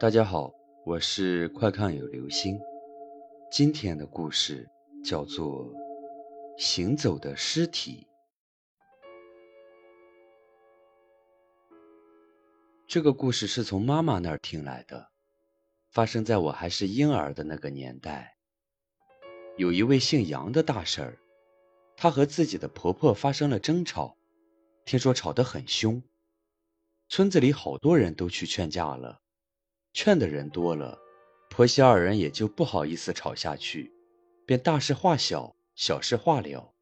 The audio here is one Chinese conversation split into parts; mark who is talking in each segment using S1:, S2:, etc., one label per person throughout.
S1: 大家好，我是快看有流星。今天的故事叫做《行走的尸体》。这个故事是从妈妈那儿听来的，发生在我还是婴儿的那个年代。有一位姓杨的大婶儿，她和自己的婆婆发生了争吵，听说吵得很凶。村子里好多人都去劝架了。劝的人多了，婆媳二人也就不好意思吵下去，便大事化小，小事化了。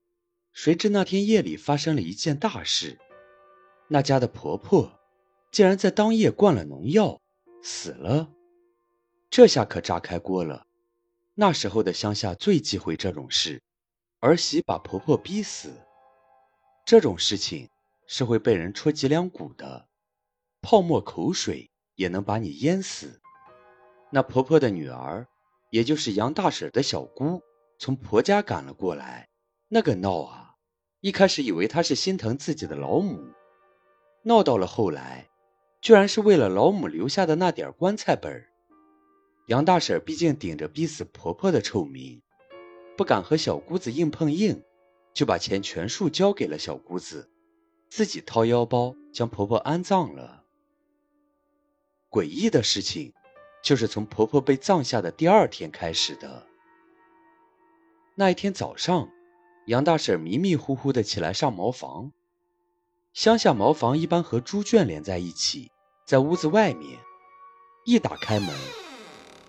S1: 谁知那天夜里发生了一件大事，那家的婆婆竟然在当夜灌了农药，死了。这下可炸开锅了。那时候的乡下最忌讳这种事，儿媳把婆婆逼死，这种事情是会被人戳脊梁骨的，泡沫口水。也能把你淹死。那婆婆的女儿，也就是杨大婶的小姑，从婆家赶了过来。那个闹啊，一开始以为她是心疼自己的老母，闹到了后来，居然是为了老母留下的那点棺材本杨大婶毕竟顶着逼死婆婆的臭名，不敢和小姑子硬碰硬，就把钱全数交给了小姑子，自己掏腰包将婆婆安葬了。诡异的事情，就是从婆婆被葬下的第二天开始的。那一天早上，杨大婶迷迷糊糊的起来上茅房。乡下茅房一般和猪圈连在一起，在屋子外面。一打开门，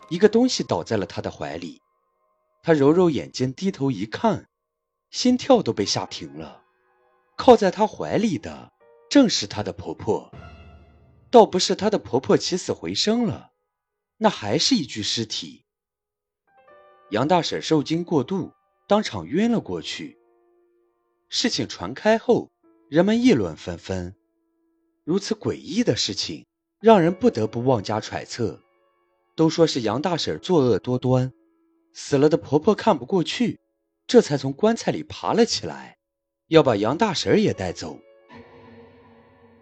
S1: 一个东西倒在了她的怀里。她揉揉眼睛，低头一看，心跳都被吓停了。靠在她怀里的，正是她的婆婆。倒不是她的婆婆起死回生了，那还是一具尸体。杨大婶受惊过度，当场晕了过去。事情传开后，人们议论纷纷。如此诡异的事情，让人不得不妄加揣测。都说是杨大婶作恶多端，死了的婆婆看不过去，这才从棺材里爬了起来，要把杨大婶也带走。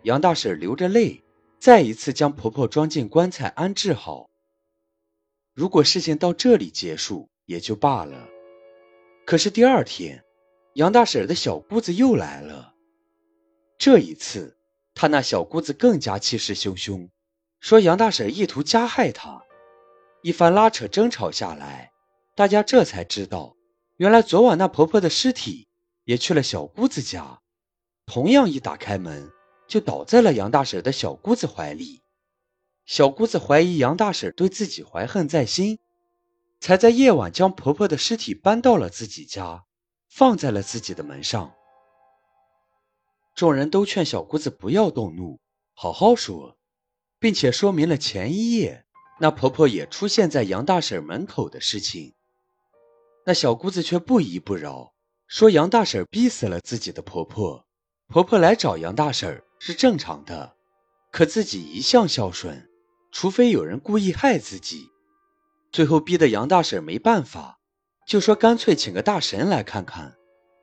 S1: 杨大婶流着泪。再一次将婆婆装进棺材安置好。如果事情到这里结束也就罢了，可是第二天，杨大婶的小姑子又来了。这一次，她那小姑子更加气势汹汹，说杨大婶意图加害她。一番拉扯争吵下来，大家这才知道，原来昨晚那婆婆的尸体也去了小姑子家。同样一打开门。就倒在了杨大婶的小姑子怀里，小姑子怀疑杨大婶对自己怀恨在心，才在夜晚将婆婆的尸体搬到了自己家，放在了自己的门上。众人都劝小姑子不要动怒，好好说，并且说明了前一夜那婆婆也出现在杨大婶门口的事情。那小姑子却不依不饶，说杨大婶逼死了自己的婆婆，婆婆来找杨大婶是正常的，可自己一向孝顺，除非有人故意害自己。最后逼得杨大婶没办法，就说干脆请个大神来看看，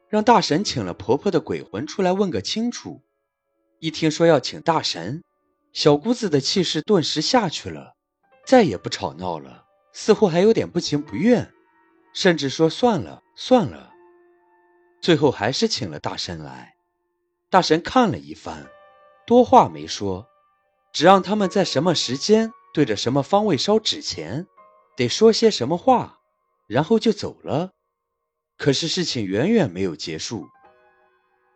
S1: 让大神请了婆婆的鬼魂出来问个清楚。一听说要请大神，小姑子的气势顿时下去了，再也不吵闹了，似乎还有点不情不愿，甚至说算了算了。最后还是请了大神来，大神看了一番。多话没说，只让他们在什么时间对着什么方位烧纸钱，得说些什么话，然后就走了。可是事情远远没有结束。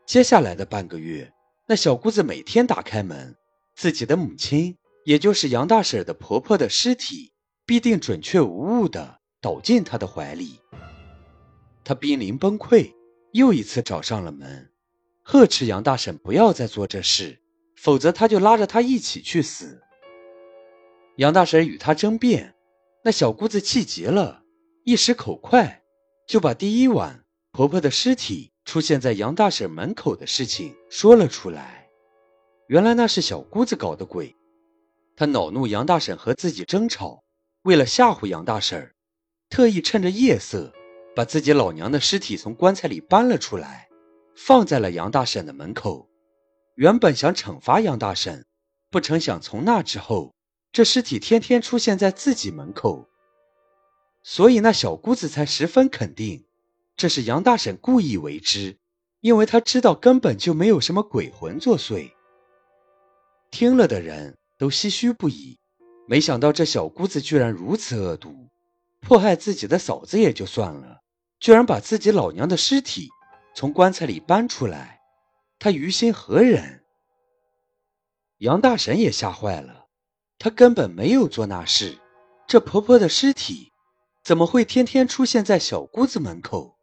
S1: 接下来的半个月，那小姑子每天打开门，自己的母亲，也就是杨大婶的婆婆的尸体，必定准确无误的倒进她的怀里。她濒临崩溃，又一次找上了门，呵斥杨大婶不要再做这事。否则，他就拉着他一起去死。杨大婶与他争辩，那小姑子气急了，一时口快，就把第一晚婆婆的尸体出现在杨大婶门口的事情说了出来。原来那是小姑子搞的鬼，她恼怒杨大婶和自己争吵，为了吓唬杨大婶，特意趁着夜色，把自己老娘的尸体从棺材里搬了出来，放在了杨大婶的门口。原本想惩罚杨大婶，不成想从那之后，这尸体天天出现在自己门口，所以那小姑子才十分肯定，这是杨大婶故意为之，因为她知道根本就没有什么鬼魂作祟。听了的人都唏嘘不已，没想到这小姑子居然如此恶毒，迫害自己的嫂子也就算了，居然把自己老娘的尸体从棺材里搬出来，他于心何忍？杨大婶也吓坏了，她根本没有做那事，这婆婆的尸体怎么会天天出现在小姑子门口？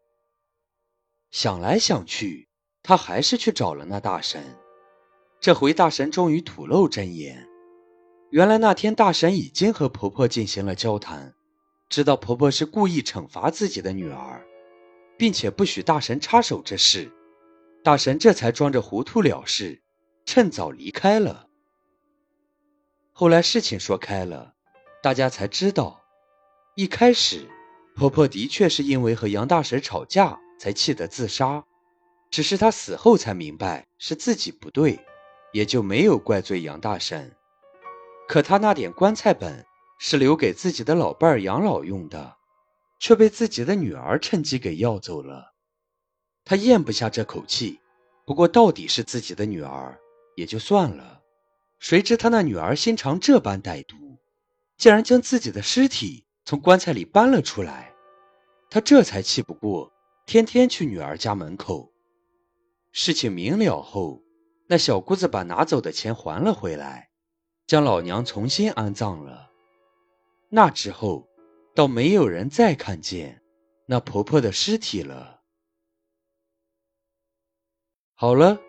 S1: 想来想去，她还是去找了那大神。这回大神终于吐露真言，原来那天大神已经和婆婆进行了交谈，知道婆婆是故意惩罚自己的女儿，并且不许大神插手这事，大神这才装着糊涂了事，趁早离开了。后来事情说开了，大家才知道，一开始婆婆的确是因为和杨大婶吵架才气得自杀，只是她死后才明白是自己不对。也就没有怪罪杨大婶，可他那点棺材本是留给自己的老伴儿养老用的，却被自己的女儿趁机给要走了。他咽不下这口气，不过到底是自己的女儿，也就算了。谁知他那女儿心肠这般歹毒，竟然将自己的尸体从棺材里搬了出来。他这才气不过，天天去女儿家门口。事情明了后。那小姑子把拿走的钱还了回来，将老娘重新安葬了。那之后，倒没有人再看见那婆婆的尸体了。好了，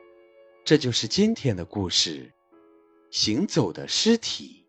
S1: 这就是今天的故事——行走的尸体。